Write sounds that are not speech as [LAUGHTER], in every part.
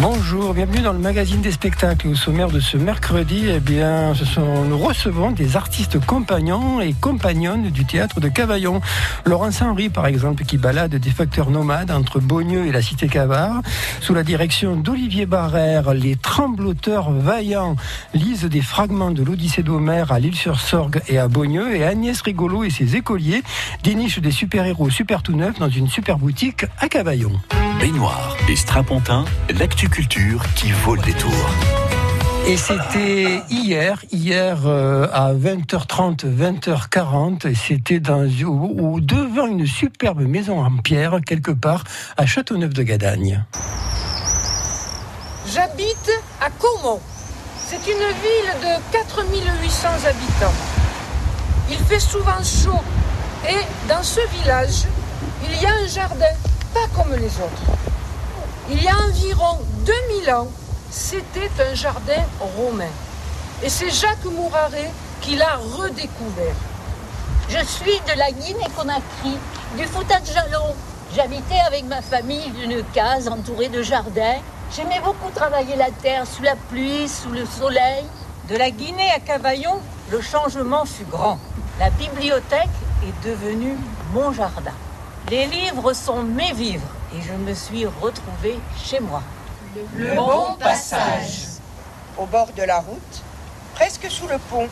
Bonjour, bienvenue dans le magazine des spectacles. Au sommaire de ce mercredi, eh bien, nous recevons des artistes compagnons et compagnonnes du théâtre de Cavaillon. Laurence Henry, par exemple, qui balade des facteurs nomades entre Beaugneux et la cité Cavard. Sous la direction d'Olivier Barrère, les trembloteurs vaillants lisent des fragments de l'Odyssée d'Homère à l'île-sur-Sorgue et à Beaugneux. Et Agnès Rigolo et ses écoliers dénichent des super-héros super tout neufs dans une super boutique à Cavaillon. Baignoire et strapontin, l'actu culture qui vaut le détour. Et c'était hier, hier euh, à 20h30, 20h40, et c'était dans ou, devant une superbe maison en pierre quelque part à Châteauneuf de Gadagne. J'habite à Caumont. C'est une ville de 4800 habitants. Il fait souvent chaud et dans ce village, il y a un jardin comme les autres. Il y a environ 2000 ans, c'était un jardin romain. Et c'est Jacques Mouraret qui l'a redécouvert. Je suis de la Guinée-Conakry, du Fouta de Jalon. J'habitais avec ma famille d'une case entourée de jardins. J'aimais beaucoup travailler la terre sous la pluie, sous le soleil. De la Guinée à Cavaillon, le changement fut grand. La bibliothèque est devenue mon jardin. Les livres sont mes vivres et je me suis retrouvée chez moi. Le bon passage. Au bord de la route, presque sous le pont,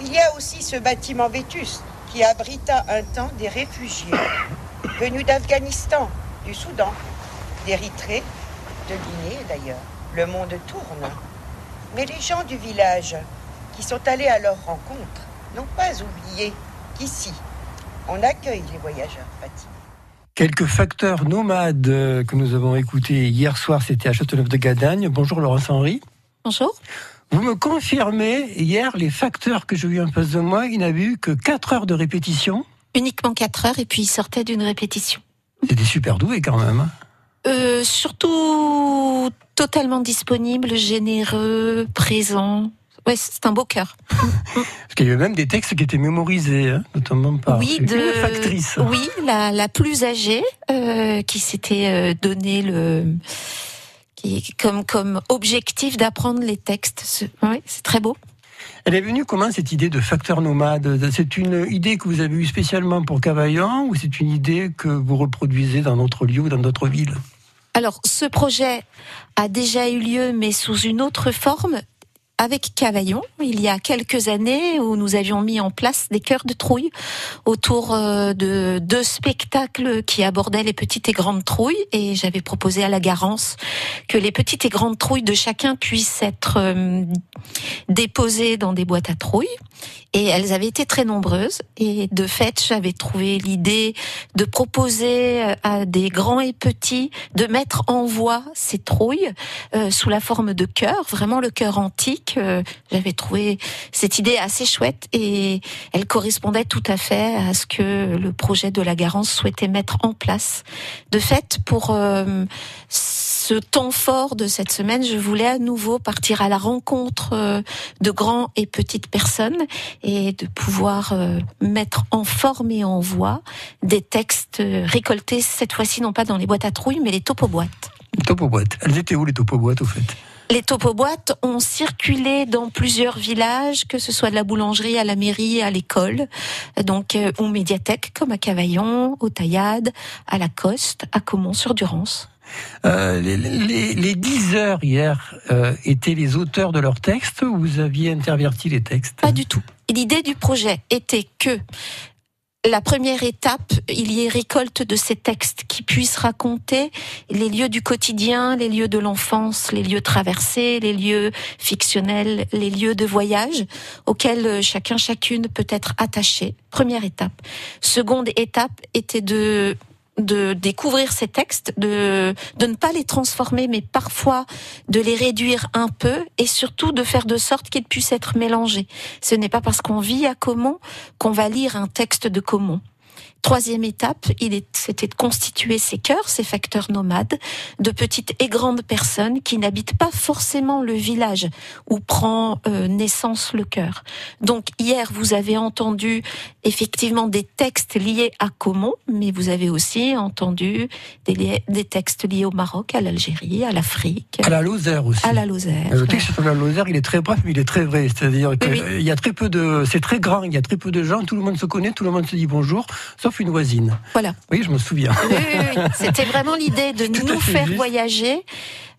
il y a aussi ce bâtiment vétuste qui abrita un temps des réfugiés [COUGHS] venus d'Afghanistan, du Soudan, d'Érythrée, de Guinée d'ailleurs. Le monde tourne. Mais les gens du village qui sont allés à leur rencontre n'ont pas oublié qu'ici, on accueille les voyageurs fatigués. Quelques facteurs nomades euh, que nous avons écoutés hier soir, c'était à Châteauneuf de Gadagne. Bonjour Laurence Henry. Bonjour. Vous me confirmez, hier, les facteurs que j'ai eu en face de moi, il n'avait eu que 4 heures de répétition Uniquement 4 heures et puis il sortait d'une répétition. C'était super doué quand même. Hein. Euh, surtout totalement disponible, généreux, présent. Ouais, c'est un beau cœur. Parce qu'il y avait même des textes qui étaient mémorisés, hein, notamment par oui, une de, factrice. Oui, la, la plus âgée euh, qui s'était euh, donné le qui, comme comme objectif d'apprendre les textes. Oui, c'est très beau. Elle est venue comment cette idée de facteur nomade? C'est une idée que vous avez eue spécialement pour Cavaillon ou c'est une idée que vous reproduisez dans d'autres lieux ou dans d'autres villes? Alors, ce projet a déjà eu lieu, mais sous une autre forme avec Cavaillon il y a quelques années où nous avions mis en place des chœurs de trouille autour euh, de deux spectacles qui abordaient les petites et grandes trouilles. Et j'avais proposé à la Garance que les petites et grandes trouilles de chacun puissent être euh, déposées dans des boîtes à trouilles. Et elles avaient été très nombreuses. Et de fait j'avais trouvé l'idée de proposer euh, à des grands et petits de mettre en voix ces trouilles sous la forme de chœurs, vraiment le chœur antique j'avais trouvé cette idée assez chouette et elle correspondait tout à fait à ce que le projet de la Garance souhaitait mettre en place. De fait, pour euh, ce temps fort de cette semaine, je voulais à nouveau partir à la rencontre euh, de grands et petites personnes et de pouvoir euh, mettre en forme et en voix des textes récoltés cette fois-ci non pas dans les boîtes à trouilles mais les topoboîtes. Les topoboîtes. Elles étaient où les topoboîtes au fait? Les topoboîtes ont circulé dans plusieurs villages, que ce soit de la boulangerie à la mairie, à l'école, donc euh, aux médiathèques comme à Cavaillon, au Taillade, à la Coste, à Caumont-sur-Durance. Euh, les, les, 10 heures hier euh, étaient les auteurs de leurs textes ou vous aviez interverti les textes? Pas du tout. L'idée du projet était que la première étape, il y ait récolte de ces textes qui puissent raconter les lieux du quotidien, les lieux de l'enfance, les lieux traversés, les lieux fictionnels, les lieux de voyage auxquels chacun, chacune peut être attaché. Première étape. Seconde étape était de de découvrir ces textes, de, de ne pas les transformer, mais parfois de les réduire un peu et surtout de faire de sorte qu'ils puissent être mélangés. Ce n'est pas parce qu'on vit à Comont qu'on va lire un texte de Comont. Troisième étape, c'était de constituer ces cœurs, ces facteurs nomades, de petites et grandes personnes qui n'habitent pas forcément le village où prend euh, naissance le cœur. Donc hier, vous avez entendu effectivement des textes liés à Comont, mais vous avez aussi entendu des, des textes liés au Maroc, à l'Algérie, à l'Afrique. À la Lozère aussi. À la Lozère. Le texte sur la Lozère, il est très bref, mais il est très vrai. C'est-à-dire qu'il y a très peu de, c'est très grand, il y a très peu de gens, tout le monde se connaît, tout le monde se dit bonjour, sauf une voisine. Voilà. Oui, je me souviens. C'était vraiment l'idée de [LAUGHS] nous faire voyager.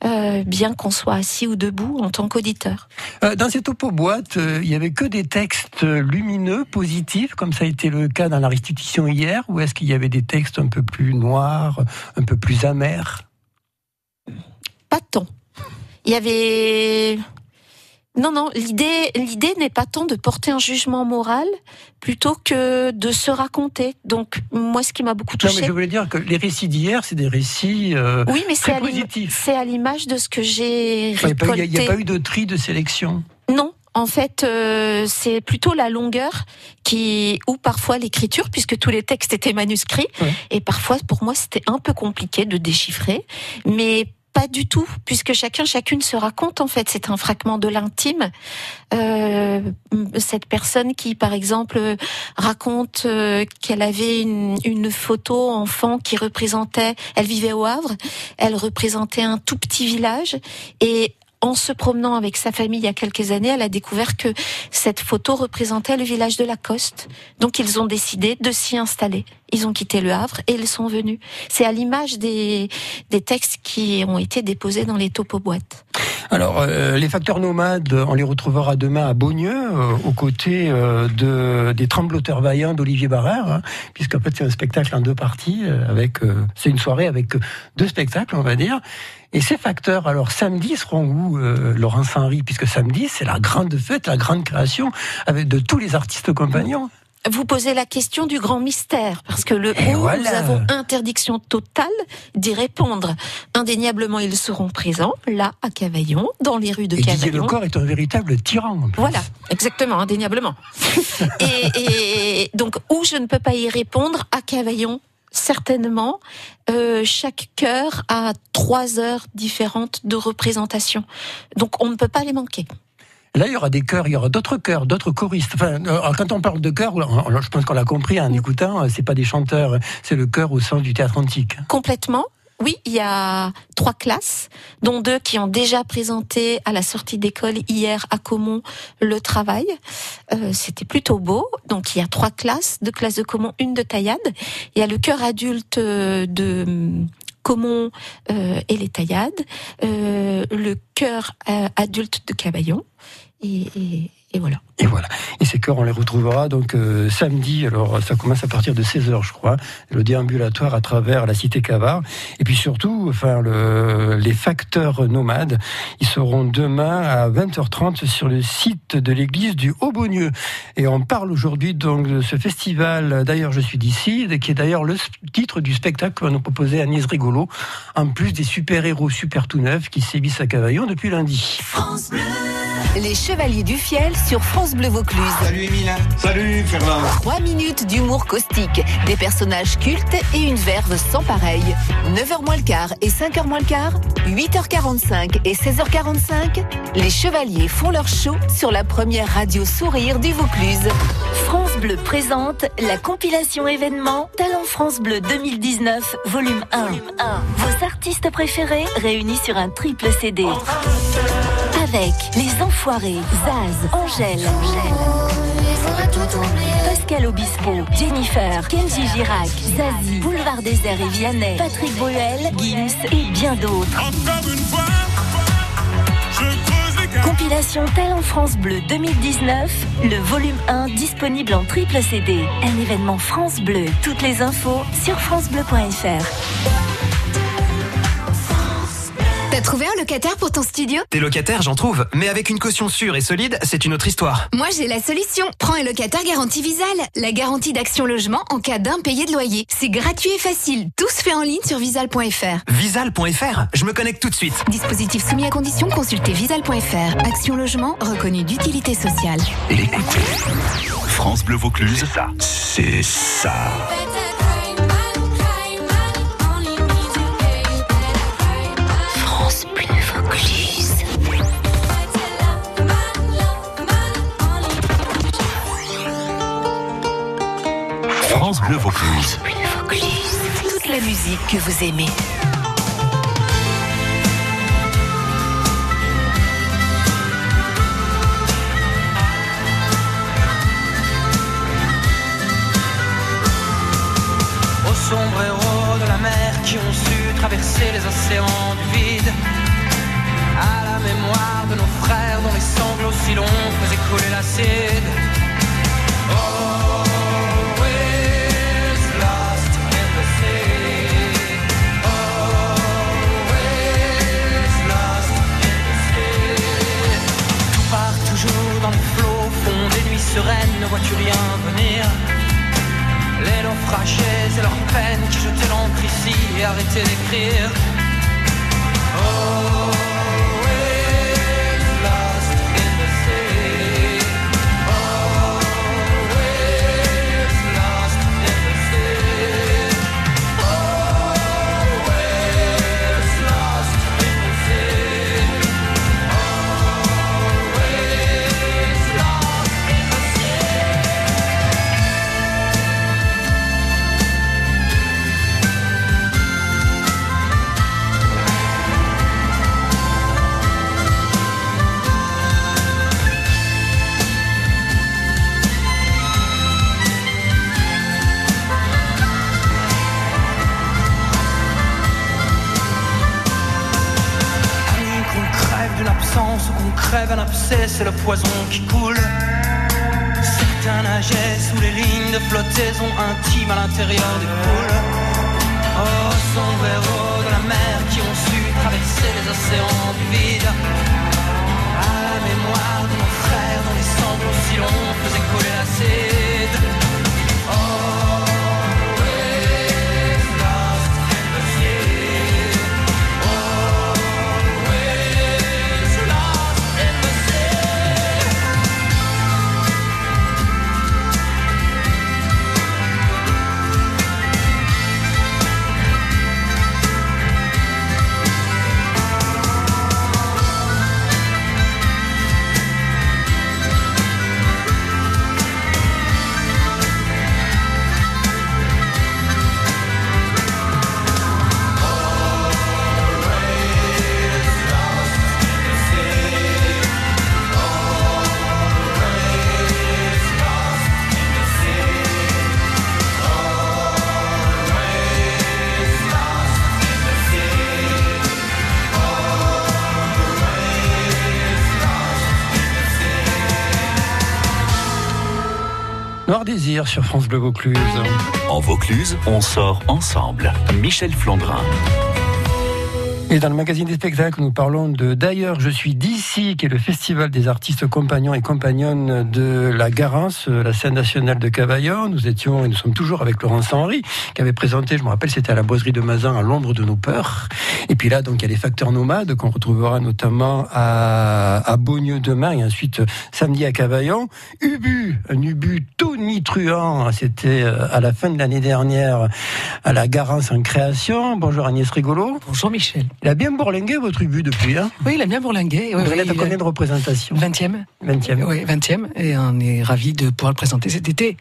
Euh, bien qu'on soit assis ou debout en tant qu'auditeur. Euh, dans cette topo boîte, euh, il y avait que des textes lumineux, positifs, comme ça a été le cas dans la restitution hier, ou est-ce qu'il y avait des textes un peu plus noirs, un peu plus amers? Pas tant. Il y avait non, non, l'idée, l'idée n'est pas tant de porter un jugement moral plutôt que de se raconter. Donc, moi, ce qui m'a beaucoup touché. Non, mais je voulais dire que les récits d'hier, c'est des récits euh, oui, mais très positifs. C'est à l'image de ce que j'ai récolté. Il n'y a, pas eu de tri de sélection. Non, en fait, euh, c'est plutôt la longueur qui, ou parfois l'écriture, puisque tous les textes étaient manuscrits, et parfois pour moi c'était un peu compliqué de déchiffrer, mais pas du tout, puisque chacun, chacune se raconte en fait. C'est un fragment de l'intime. Euh, cette personne qui, par exemple, raconte euh, qu'elle avait une, une, photo enfant qui représentait, elle vivait au Havre, elle représentait un tout petit village et en se promenant avec sa famille il y a quelques années, elle a découvert que cette photo représentait le village de Lacoste. Donc ils ont décidé de s'y installer. Ils ont quitté le Havre et ils sont venus. C'est à l'image des, des textes qui ont été déposés dans les topo-boîtes. Alors, euh, les facteurs nomades, on les retrouvera demain à Beaunieu, euh, aux côtés euh, de, des Trembloteurs Vaillants d'Olivier Barrère, hein, puisqu'en fait c'est un spectacle en deux parties, avec c'est une soirée avec deux spectacles, on va dire. Et ces facteurs, alors samedi, seront où, Laurence Henry Puisque samedi, c'est la grande fête, la grande création, avec de tous les artistes compagnons vous posez la question du grand mystère, parce que le où, nous avons interdiction totale d'y répondre. Indéniablement, ils seront présents, là, à Cavaillon, dans les rues de et Cavaillon. Le corps est un véritable tyran. Voilà, exactement, indéniablement. [LAUGHS] et, donc, où je ne peux pas y répondre, à Cavaillon, certainement, euh, chaque chœur a trois heures différentes de représentation. Donc, on ne peut pas les manquer. Là, il y aura des chœurs, il y aura d'autres chœurs, d'autres choristes. Enfin, euh, quand on parle de chœur, je pense qu'on l'a compris en écoutant, euh, c'est pas des chanteurs, c'est le chœur au sens du théâtre antique. Complètement. Oui, il y a trois classes, dont deux qui ont déjà présenté à la sortie d'école hier à Comont le travail. Euh, C'était plutôt beau. Donc il y a trois classes, deux classes de Comont, une de Taillade. Il y a le chœur adulte de Comont euh, et les Taillades, euh, le chœur adulte de Cavaillon et, voilà. Et voilà. Et ces chœurs, on les retrouvera donc euh, samedi. Alors, ça commence à partir de 16h, je crois. Le déambulatoire à travers la cité Cavard. Et puis surtout, enfin, le, les facteurs nomades, ils seront demain à 20h30 sur le site de l'église du Haut-Beaunieu. Et on parle aujourd'hui donc de ce festival. D'ailleurs, je suis d'ici, qui est d'ailleurs le titre du spectacle que va nous proposer Agnès Rigolo, en plus des super-héros super tout neufs qui sévissent à Cavaillon depuis lundi. France Bleu. Les Chevaliers du Fiel sur France Bleu Vaucluse. Salut Emile. Salut Fernand. Trois minutes d'humour caustique, des personnages cultes et une verve sans pareil. 9h moins le quart et 5h moins le quart, 8h45 et 16h45, les Chevaliers font leur show sur la première radio sourire du Vaucluse. France Bleu présente la compilation événement Talent France Bleu 2019, volume 1. Vos artistes préférés réunis sur un triple CD avec Les Enfoirés, Zaz, Angèle, Pascal Obispo, Jennifer, Kenji Girac, Zazie, Boulevard Désert et Vianney, Patrick Bruel, Gims et bien d'autres. Compilation Talent France Bleu 2019, le volume 1 disponible en triple CD. Un événement France Bleu. Toutes les infos sur francebleu.fr. Trouvé un locataire pour ton studio? Des locataires, j'en trouve, mais avec une caution sûre et solide, c'est une autre histoire. Moi, j'ai la solution. Prends un locataire garantie Visal. La garantie d'action logement en cas d'impayé de loyer. C'est gratuit et facile. Tout se fait en ligne sur visal.fr. Visal.fr Je me connecte tout de suite. Dispositif soumis à condition, consultez visal.fr. Action logement reconnu d'utilité sociale. Écoutez, France Bleu Vaucluse, c'est ça. C'est ça. Musique que vous aimez. Aux sombres héros de la mer qui ont su traverser les océans du vide. À la mémoire de nos frères dont les sanglots si longs faisaient couler l'acide. Always sereines, ne vois-tu rien venir? Les naufragés et leurs peines qui jetaient l'encre ici et arrêtaient d'écrire. Always poison qui coule. Certains nageaient sous les lignes de flottaison intime à l'intérieur des poules. Oh, sombres héros de la mer qui ont su traverser les océans du vide. À la mémoire de nos frères dont les sanglots si longs faisaient couler l'acide. Sur France Bleu Vaucluse. En Vaucluse, on sort ensemble. Michel Flandrin. Et dans le magazine des spectacles, nous parlons de D'ailleurs, je suis d'ici, qui est le festival des artistes compagnons et compagnonnes de la Garance, la scène nationale de Cavaillon. Nous étions et nous sommes toujours avec Laurence Henry, qui avait présenté, je me rappelle, c'était à la boiserie de Mazan, à l'ombre de nos peurs. Et puis là, donc, il y a les facteurs nomades qu'on retrouvera notamment à, à Beaunieu demain et ensuite samedi à Cavaillon. Ubu, un Ubu tonitruant, c'était euh, à la fin de l'année dernière à la Garance en création. Bonjour Agnès Rigolo. Bonjour Michel. Il a bien bourlingué votre Ubu depuis, hein Oui, il a bien bourlingué. Oui, Vous oui, êtes à a- combien de représentations 20e. 20e. Oui, 20e. Et on est ravis de pouvoir le présenter cet été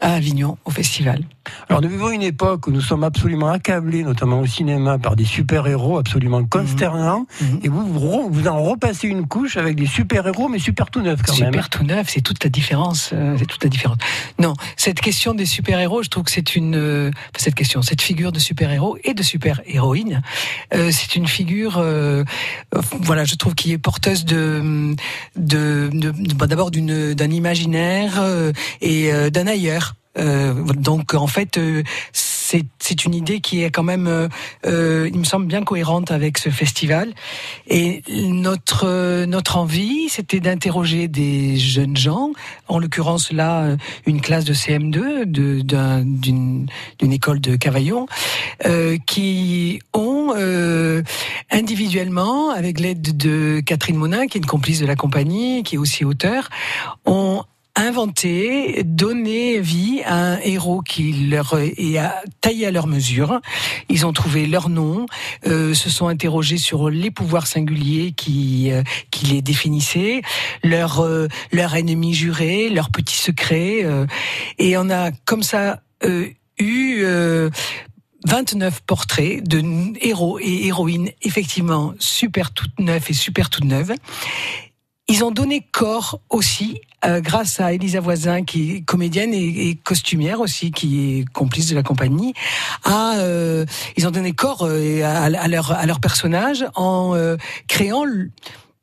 à Avignon, au festival. Alors nous vivons une époque où nous sommes absolument accablés, notamment au cinéma, par des super-héros absolument consternants. Et vous, vous, en repassez une couche avec des super-héros, mais super tout neufs quand Super même. tout neuf, c'est toute la différence. euh, c'est toute la différence. Non, cette question des super-héros, je trouve que c'est une euh, cette question, cette figure de super-héros et de super-héroïne, euh, c'est une figure, euh, euh, voilà, je trouve qui est porteuse de, de, bah, d'abord d'une d'un imaginaire euh, et d'un ailleurs. Donc en fait, c'est une idée qui est quand même, euh, euh, il me semble bien cohérente avec ce festival. Et notre euh, notre envie, c'était d'interroger des jeunes gens, en l'occurrence là euh, une classe de CM2 de- d'un- d'une d'une école de Cavaillon, euh, qui ont euh, individuellement, avec l'aide de Catherine Monin, qui est une complice de la compagnie, qui est aussi auteur, ont inventé, donné vie à un héros qui leur est taillé à leur mesure. Ils ont trouvé leur nom, euh, se sont interrogés sur les pouvoirs singuliers qui euh, qui les définissaient, leur euh, leur ennemi juré, leurs petits secrets, euh, et on a comme ça euh, eu euh, 29 portraits de héros et héroïnes, effectivement super toutes neufs et super toutes neuves. Ils ont donné corps aussi euh, grâce à Elisa Voisin, qui est comédienne et, costumière aussi, qui est complice de la compagnie, euh, ils ont donné corps euh, à, leur, à leur personnage en créant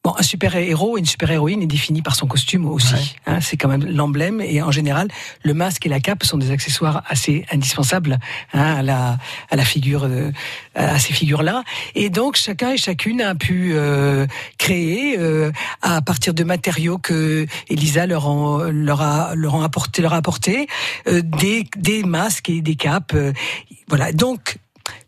Bon, un super-héros et une super-héroïne est défini par son costume aussi. Ouais. Hein, c'est quand même l'emblème. Et en général, le masque et la cape sont des accessoires assez indispensables hein, à, la, à la figure, euh, à ces figures-là. Et donc, chacun et chacune a pu euh, créer euh, à partir de matériaux que Elisa leur, en, leur, a, leur, a apporté, leur a apporté euh, des, des masques et des capes. voilà. Donc,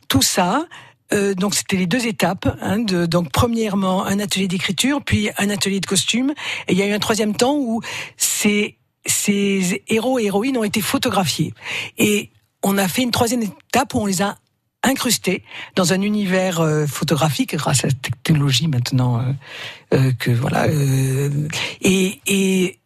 tout ça, euh, donc c'était les deux étapes. Hein, de, donc premièrement un atelier d'écriture, puis un atelier de costume. Et il y a eu un troisième temps où ces, ces héros et héroïnes ont été photographiés. Et on a fait une troisième étape où on les a incrustés dans un univers euh, photographique grâce à la technologie maintenant euh, euh que voilà euh, et, et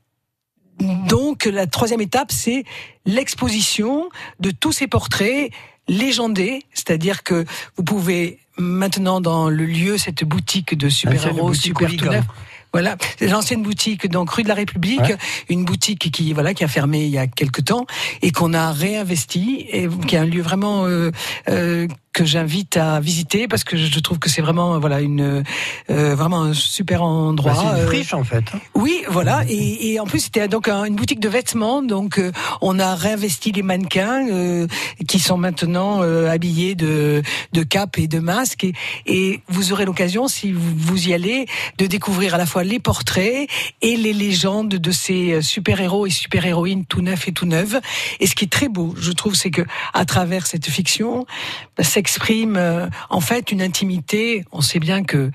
donc la troisième étape c'est l'exposition de tous ces portraits légendé, c'est-à-dire que vous pouvez maintenant dans le lieu cette boutique de super-héros super tout neuf. Voilà, c'est l'ancienne boutique donc rue de la République, ouais. une boutique qui voilà qui a fermé il y a quelque temps et qu'on a réinvesti et qui est un lieu vraiment euh, euh, que j'invite à visiter parce que je trouve que c'est vraiment voilà une euh, vraiment un super endroit. Bah, c'est une friche en fait. Oui, voilà et, et en plus c'était donc un, une boutique de vêtements donc euh, on a réinvesti les mannequins euh, qui sont maintenant euh, habillés de de capes et de masques et, et vous aurez l'occasion si vous, vous y allez de découvrir à la fois les portraits et les légendes de ces super héros et super héroïnes tout neufs et tout neuves et ce qui est très beau je trouve c'est que à travers cette fiction bah, euh, en fait une intimité. On sait bien que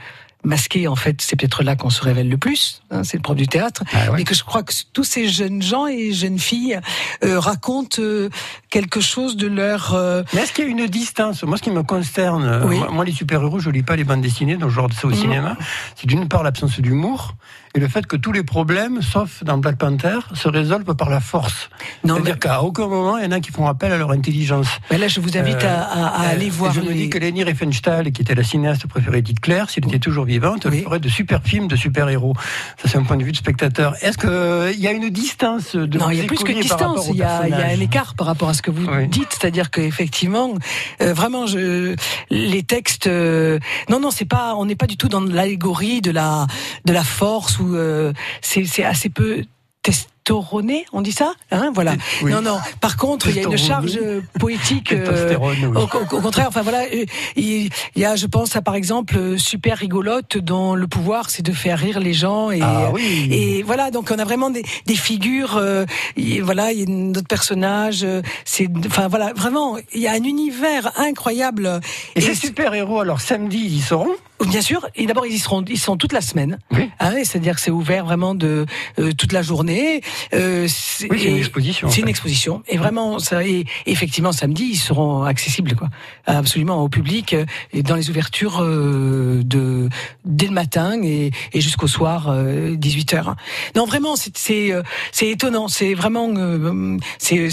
masqué, en fait, c'est peut-être là qu'on se révèle le plus. Hein, c'est le propre du théâtre. Ah ouais. Mais que je crois que tous ces jeunes gens et jeunes filles euh, racontent euh, quelque chose de leur. Euh... Mais est-ce qu'il y a une distance? Moi, ce qui me concerne, oui. moi, les super-héros, je lis pas les bandes dessinées, donc je regarde ça au mmh. cinéma. C'est d'une part l'absence d'humour et le fait que tous les problèmes, sauf dans Black Panther, se résolvent par la force. C'est-à-dire mais... qu'à aucun moment, il y en a qui font appel à leur intelligence. Mais là, je vous invite à, à, à aller voir. Je les... me dis que Leni Riefenstahl, qui était la cinéaste préférée Claire, s'il était toujours vivante, oui. ferait de super films de super-héros. Ça, c'est un point de vue de spectateur. Est-ce qu'il euh, y a une distance de Non, il y a plus que distance. Il y, y a un écart par rapport à ce que vous oui. dites. C'est-à-dire qu'effectivement, euh, vraiment, je, les textes. Euh, non, non, c'est pas. On n'est pas du tout dans l'allégorie de la de la force ou euh, c'est assez peu testoronné, on dit ça hein, Voilà. Oui. Non, non. Par contre, il y a une charge poétique. Euh, oui. au, au, contraire, enfin voilà, il y a, je pense à par exemple super rigolote dont le pouvoir c'est de faire rire les gens et ah, oui. et voilà. Donc on a vraiment des, des figures. Euh, y, voilà, il y a notre personnage. C'est enfin voilà, vraiment, il y a un univers incroyable. Et, et ces super héros, alors samedi, ils seront? Bien sûr, et d'abord ils y seront, ils sont toute la semaine. Oui. Hein, C'est-à-dire que c'est ouvert vraiment de euh, toute la journée. Euh, c'est oui, une exposition. C'est une exposition, et vraiment, ça, et effectivement samedi ils seront accessibles, quoi, absolument au public et dans les ouvertures euh, de dès le matin et, et jusqu'au soir 18 h Non, vraiment, c'est c'est étonnant. C'est vraiment, euh, c'est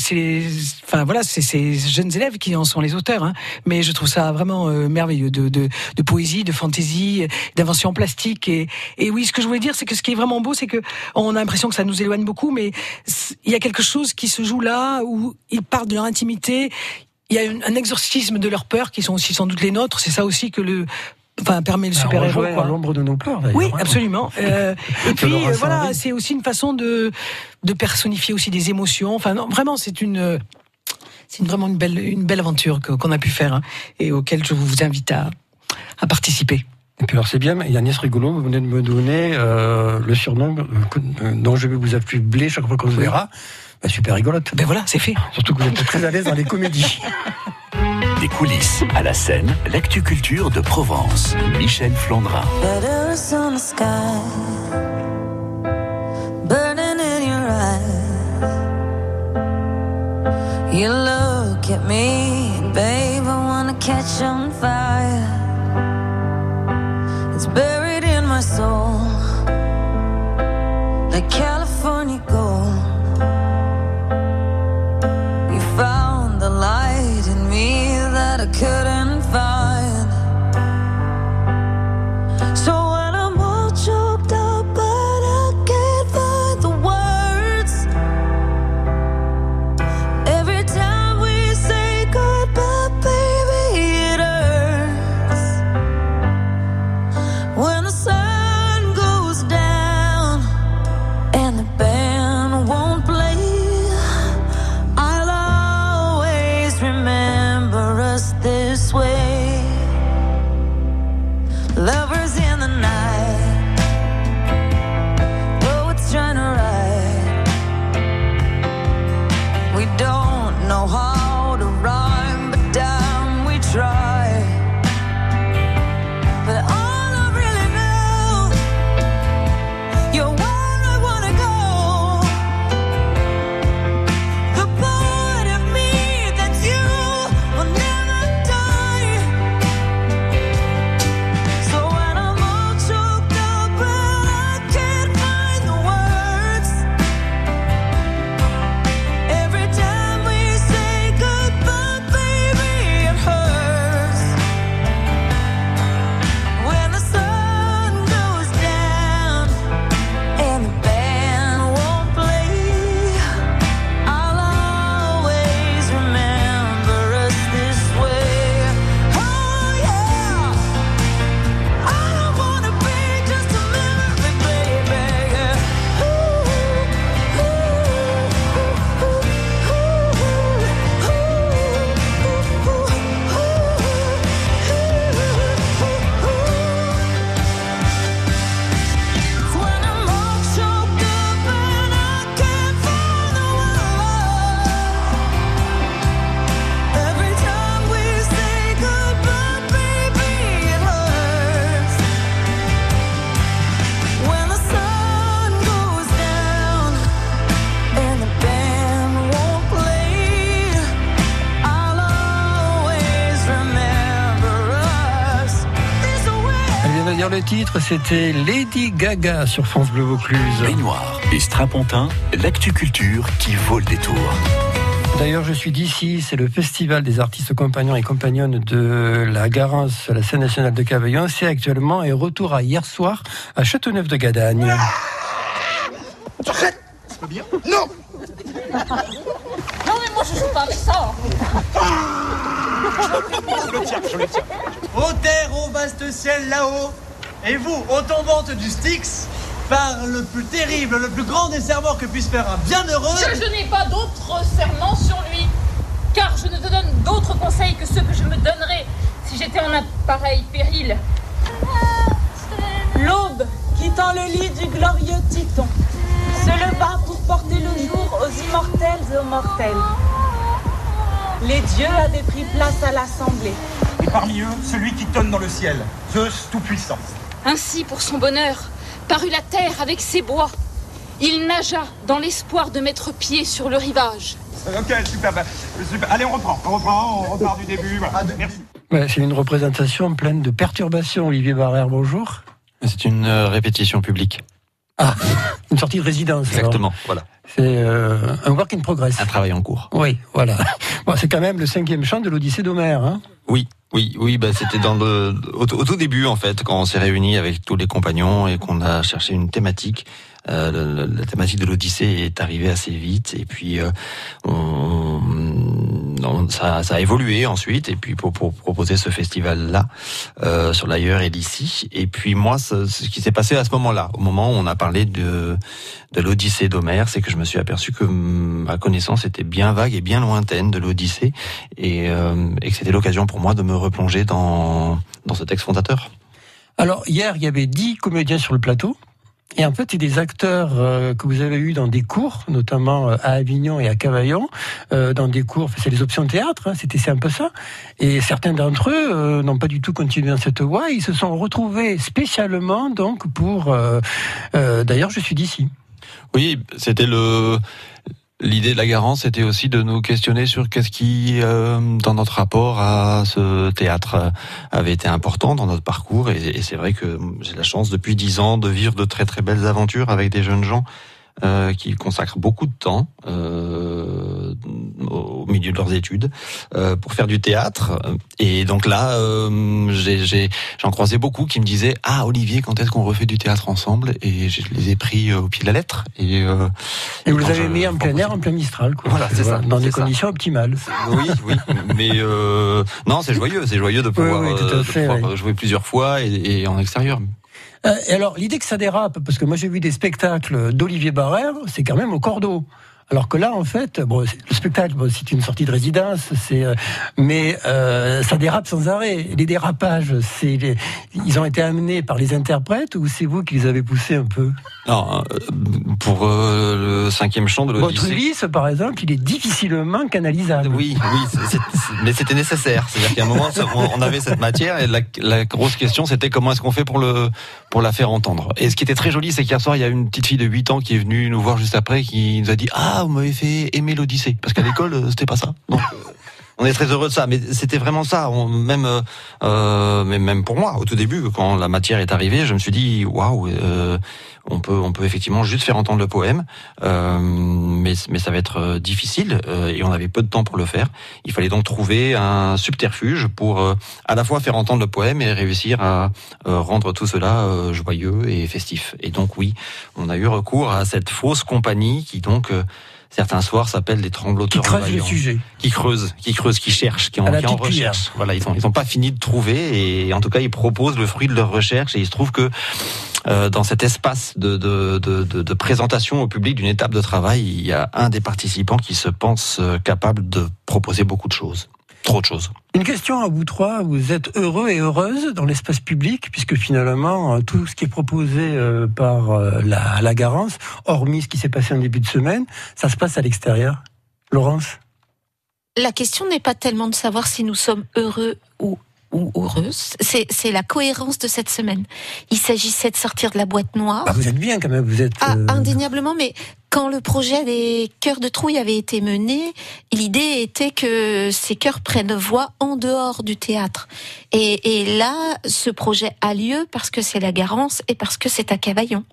enfin voilà, c'est ces jeunes élèves qui en sont les auteurs. Hein, mais je trouve ça vraiment merveilleux de, de, de poésie, de fantaisie fantaisie, d'invention plastique. Et, et oui, ce que je voulais dire, c'est que ce qui est vraiment beau, c'est que on a l'impression que ça nous éloigne beaucoup, mais il y a quelque chose qui se joue là où ils parlent de leur intimité. Il y a un exorcisme de leurs peurs qui sont aussi sans doute les nôtres. C'est ça aussi que le enfin permet le super héros à l'ombre de nos peurs oui absolument [LAUGHS] euh, et puis euh, voilà c'est aussi une façon de de personnifier aussi des émotions enfin non, vraiment c'est une c'est vraiment une belle une belle aventure qu'on a pu faire hein, et auquel je vous invite à à participer. Et puis alors c'est bien, Yannis Rigolo, vous venez de me donner euh, le surnom euh, dont je vais vous affubler chaque fois qu'on se verra. Bah, super rigolote. Ben voilà, c'est fait. Surtout que vous êtes très à l'aise dans les comédies. [LAUGHS] Des coulisses à la scène, l'actu culture de Provence. Michel Flandrin. You look at me, babe, I wanna catch on fire. Soul, dire le titre, c'était Lady Gaga sur France Bleu Vaucluse. Baignoire et Strapontin, l'actu culture qui vaut le détour. D'ailleurs, je suis d'ici, c'est le festival des artistes compagnons et compagnonnes de la Garance, la scène nationale de Cavaillon. C'est actuellement et retour à hier soir à Châteauneuf de Gadagne. pas bien Non Non, mais moi je joue pas avec ça. Je le tiens, je le tiens. Ô terre, au vaste ciel là-haut, et vous, ô tombante du Styx, par le plus terrible, le plus grand des serments que puisse faire un bienheureux. Je, je n'ai pas d'autres serments sur lui, car je ne te donne d'autres conseils que ceux que je me donnerais si j'étais en un pareil péril. L'aube, quittant le lit du glorieux Titon, se leva pour porter le jour aux immortels et aux mortels. Les dieux avaient pris place à l'assemblée. Et parmi eux, celui qui tonne dans le ciel, Zeus tout-puissant. Ainsi, pour son bonheur, parut la terre avec ses bois. Il nagea dans l'espoir de mettre pied sur le rivage. Ok, super, bah, super. Allez, on reprend, on reprend, on repart du début. Voilà. Merci. Ouais, c'est une représentation pleine de perturbations. Olivier Barrère, bonjour. C'est une euh, répétition publique. Ah, [LAUGHS] une sortie de résidence. alors. Exactement, voilà. C'est euh, un work in progress. Un travail en cours. Oui, voilà. [LAUGHS] Bon, c'est quand même le cinquième chant de l'Odyssée d'Homère. Hein Oui, oui, oui, bah, c'était dans le, au, tout début, en fait, quand on s'est réunis avec tous les compagnons et qu'on a cherché une thématique. Euh, la thématique de l'Odyssée est arrivée assez vite et puis euh, on, on- ça, ça a évolué ensuite et puis pour, pour proposer ce festival là euh, sur l'ailleurs et l'ici et puis moi ce, ce qui s'est passé à ce moment-là au moment où on a parlé de de l'Odyssée d'Homère c'est que je me suis aperçu que hum, ma connaissance était bien vague et bien lointaine de l'Odyssée et, euh, et que c'était l'occasion pour moi de me replonger dans dans ce texte fondateur. Alors, hier, il y avait dix comédiens sur le plateau. Et en fait, c'est des acteurs euh, que vous avez eus dans des cours, notamment euh, à Avignon et à Cavaillon, euh, dans des cours, c'est les options théâtre, hein, c'était c'est un peu ça. Et certains d'entre eux n'ont pas du tout continué dans cette voie, ils se sont retrouvés spécialement donc pour... D'ailleurs, je suis d'ici. Oui, c'était le l'idée de la garance, c'était aussi de nous questionner sur qu'est-ce qui, euh, dans notre rapport à ce théâtre, euh, avait été important dans notre parcours. Et, et c'est vrai que j'ai la chance depuis dix ans de vivre de très très belles aventures avec des jeunes gens. Euh, qui consacrent beaucoup de temps euh, au milieu de leurs études euh, pour faire du théâtre. Et donc là, euh, j'ai- j'en croisais beaucoup qui me disaient Ah Olivier, quand est-ce qu'on refait du théâtre ensemble? Et je les ai pris euh, au pied de la lettre. Et, euh, Et vous les avez mis en plein air, en plein Mistral, quoi. Voilà, c'est ça, Dans des ça. conditions optimales. oui, oui, mais euh, non, c'est joyeux, c'est joyeux de pouvoir, oui, tout à de fait, pouvoir oui. jouer plusieurs fois et, et en extérieur. Euh, et alors, l'idée que ça dérape, parce que moi j'ai vu des spectacles d'Olivier Barrère, c'est quand même au cordeau. Alors que là, en fait, bon, le spectacle, bon, c'est une sortie de résidence, c'est, euh, mais euh, ça dérape sans arrêt. Les dérapages, c'est, les- ils ont été amenés par les interprètes ou c'est vous qui les avez poussés un peu? Non, euh, pour euh, le cinquième chant de Votre l'Odyssée. Ulysse, par exemple, il est difficilement canalisable. Oui, oui, c'est- c'est- c'est- mais c'était nécessaire. C'est-à-dire qu'à un moment, on on avait cette matière et la, la grosse question, c'était comment est-ce qu'on fait pour le pour la faire entendre. Et ce qui était très joli, c'est qu'hier soir, il y a une petite fille de 8 ans qui est venue nous voir juste après, qui nous a dit ah vous m'avez fait aimer l'Odyssée parce qu'à l'école euh, c'était pas ça. [LAUGHS] On est très heureux de ça, mais c'était vraiment ça. Même, euh, euh, même pour moi, au tout début, quand la matière est arrivée, je me suis dit waouh, on peut, on peut effectivement juste faire entendre le poème, mais, mais ça va être difficile et on avait peu de temps pour le faire. Il fallait donc trouver un subterfuge pour à la fois faire entendre le poème et réussir à rendre tout cela joyeux et festif. Et donc oui, on a eu recours à cette fausse compagnie qui donc certains soirs s'appellent des trembloteurs Qui creuse le sujet. qui creusent, qui creusent, qui cherchent, qui en, qui en recherchent. Voilà, ils ont, ils ont pas fini de trouver et en tout cas ils proposent le fruit de leur recherche et il se trouve que euh, dans cet espace de, de, de, de, de présentation au public d'une étape de travail, il y a un des participants qui se pense euh, capable de proposer beaucoup de choses, trop de choses. Une question à vous trois. Vous êtes heureux et heureuse dans l'espace public, puisque finalement, euh, tout ce qui est proposé euh, par euh, la, la Garance, hormis ce qui s'est passé en début de semaine, ça se passe à l'extérieur. Laurence? La question n'est pas tellement de savoir si nous sommes heureux ou ou heureuse. C'est c'est la cohérence de cette semaine. Il s'agissait de sortir de la boîte noire. Ah, vous êtes bien quand même, vous êtes. Ah, euh, indéniablement, mais quand le projet des cœurs de trouille avait été mené, l'idée était que ces chœurs prennent voix en dehors du théâtre. Et, et là, ce projet a lieu parce que c'est la Garance et parce que c'est à Cavaillon.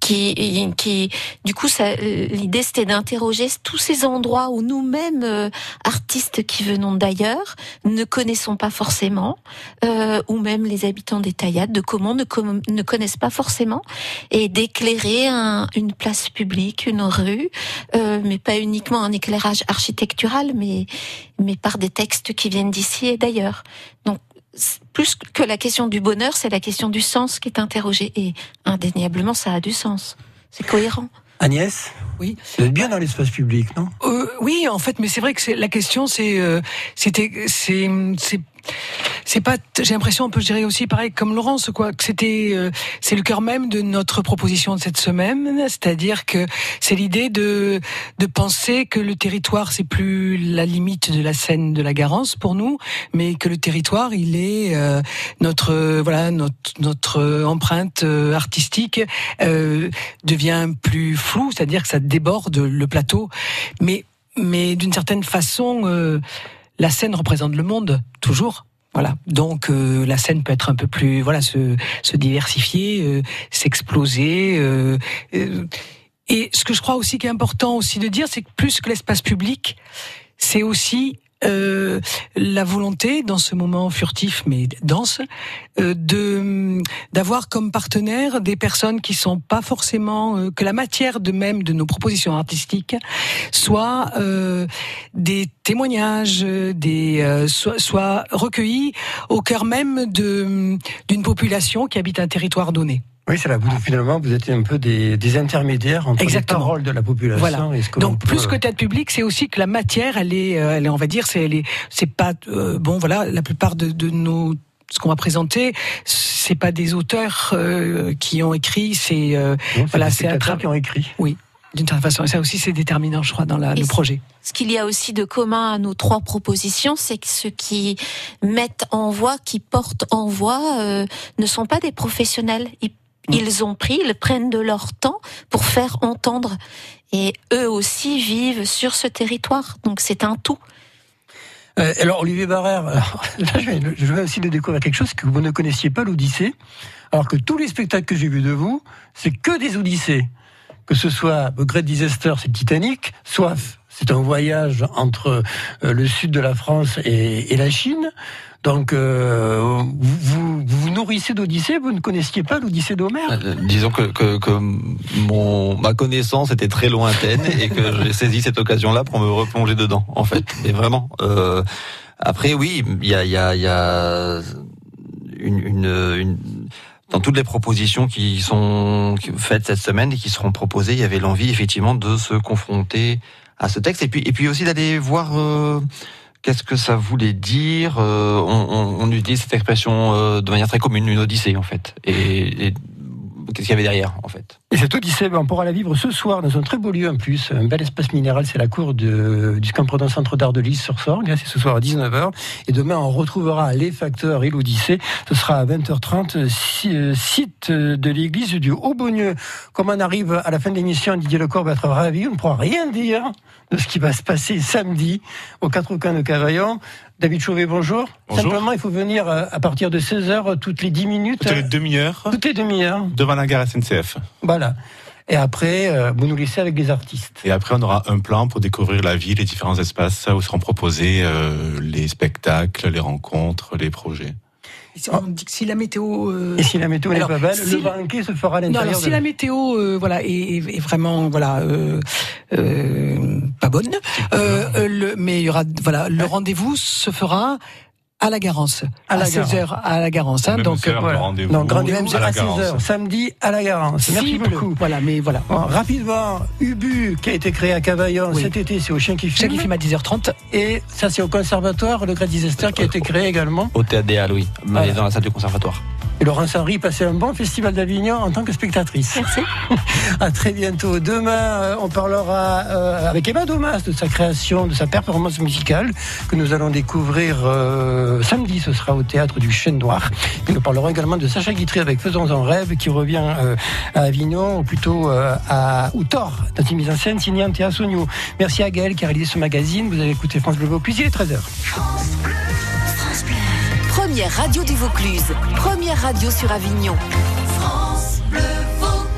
Qui, qui, du coup, l'idée c'était d'interroger tous ces endroits où nous-mêmes, euh, artistes qui venons d'ailleurs, ne connaissons pas forcément, euh, ou même les habitants des taillades de comment ne, ne connaissent pas forcément, et d'éclairer un- une place publique, une rue, euh, mais pas uniquement un éclairage architectural, mais, mais par des textes qui viennent d'ici et d'ailleurs. Donc, plus que la question du bonheur, c'est la question du sens qui est interrogée, et indéniablement, ça a du sens. C'est cohérent. Agnès Oui. Vous êtes bien dans l'espace public, non? Euh, oui, en fait, mais c'est vrai que la question, c'est, euh, c'était, c'est, c'est, pas. J'ai l'impression un peu, je dirais aussi pareil comme Laurence, quoi, que c'était, euh, c'est le cœur même de notre proposition de cette semaine, c'est-à-dire que c'est l'idée de de penser que le territoire c'est plus la limite de la scène de la Garance pour nous, mais que le territoire il est euh, notre voilà notre notre empreinte euh, artistique devient plus floue, c'est-à-dire que ça déborde le plateau, mais mais d'une certaine façon la scène représente le monde toujours. Voilà. Donc euh, la scène peut être un peu plus voilà se se diversifier, euh, s'exploser. euh, euh, et ce que je crois aussi qui est important aussi de dire, c'est que plus que l'espace public, c'est aussi euh, la volonté dans ce moment furtif mais dense euh, de d'avoir comme partenaire des personnes qui sont pas forcément euh, que la matière de même de nos propositions artistiques soit euh, des témoignages des euh, soit, soit recueillis au cœur même de d'une population qui habite un territoire donné. Oui, c'est là. Vous, finalement, vous êtes un peu des, des intermédiaires entre Exactement. les paroles de la population Voilà. et ce que Donc peut- plus que théâtre public, c'est aussi que la matière, elle est, euh, elle est, on va dire, c'est, elle est, c'est pas euh, bon. Voilà, la plupart de, de nos ce qu'on va présenter, c'est pas des auteurs euh, qui ont écrit, c'est euh, c'est voilà, des c'est un qui ont écrit. Oui, d'une certaine façon. Et ça aussi, c'est déterminant, je crois, dans la, le projet. Ce qu'il y a aussi de commun à nos trois propositions, c'est que ceux qui mettent en voix, qui portent en voix, euh, ne sont pas des professionnels. Ils, ils ont pris, ils prennent de leur temps pour faire entendre. Et eux aussi vivent sur ce territoire. Donc c'est un tout. Euh, alors Olivier Barrère, alors, [LAUGHS] là, je, vais, je vais aussi de découvrir quelque chose que vous ne connaissiez pas l'Odyssée, alors que tous les spectacles que j'ai vus de vous, c'est que des Odyssées. Que ce soit The Great Disaster, c'est Titanic, Soif, c'est un voyage entre euh, le sud de la France et, et la Chine. Donc euh, vous, vous vous nourrissez d'Odyssée, vous ne connaissiez pas l'Odyssée d'Homère Euh, disons que, que, que mon, ma connaissance était très lointaine et que [LAUGHS] j'ai saisi cette occasion-là pour me replonger dedans, en fait. Mais vraiment. Euh, après, oui, il y a, il y a, y a une, une, une- dans toutes les propositions qui sont faites cette semaine et qui seront proposées, il y avait l'envie effectivement de se confronter à ce texte et puis et puis aussi d'aller voir. euh, Qu'est-ce que ça voulait dire Euh, on, on- on utilise cette expression euh, de manière très commune, une odyssée en fait. Et, et qu'est-ce qu'il y avait derrière en fait? Et cette Odyssée, ben, on pourra la vivre ce soir dans un très beau lieu en plus, un bel espace minéral, c'est la cour de, du Campredon Centre d'Art de Lys sur Sorgue, c'est ce soir à 19h. Et demain, on retrouvera les facteurs et l'Odyssée. Ce sera à 20h30, si- euh, site de l'église du Haut-Beaunieu. Comme on arrive à la fin de l'émission, Didier Lecor va être ravi, on ne pourra rien dire de ce qui va se passer samedi aux quatre coins de Cavaillon. David Chauvet, bonjour. Bonjour. Simplement, il faut venir euh, à partir de 16h toutes les 10 minutes. Toutes les demi-heures Toutes les demi-heures. devant la gare SNCF. Voilà. Et après, euh, vous nous laissez avec les artistes. Et après, on aura un plan pour découvrir la ville, les différents espaces où seront proposés euh, les spectacles, les rencontres, les projets. On dit que si la météo. euh, Et si la météo n'est pas belle, si- le banquet se fera à Non, l'intérieur. alors si de- la météo, euh, voilà, est, vraiment, voilà, euh, euh, pas bonne, euh, euh, le, mais il y aura, voilà, le rendez-vous se fera à la Garance, À la 16 h à la Garance. hein, donc heure voilà. rendez-vous Donc, rendez-vous à à 16h, Garance. samedi à la Garance. Merci beaucoup. Voilà, mais voilà. Bon, rapidement, Ubu, qui a été créé à Cavaillon Oui. cet été, c'est au Chien qui Chaque fume. qui filme à 10h30. Et ça, c'est au conservatoire, le Great Disaster, qui a été créé également. Au théâtre des Halles, oui, mais Voilà. dans la salle du conservatoire. Et Laurence Henry, passez un bon festival d'Avignon en tant que spectatrice. Merci. [LAUGHS] à très bientôt. Demain, euh, on parlera euh, avec Emma Domas de sa création, de sa performance musicale que nous allons découvrir euh, samedi. Ce sera au théâtre du Chêne Noir. Et nous parlerons également de Sacha Guitry avec Faisons en rêve qui revient euh, à Avignon, ou plutôt euh, à Outor, dans une mise en scène signée Antea Sogno. Merci à Gaël qui a réalisé ce magazine. Vous avez écouté France Bleu Vaucluse, il est 13h. Radio du Vaucluse. Première radio sur Avignon.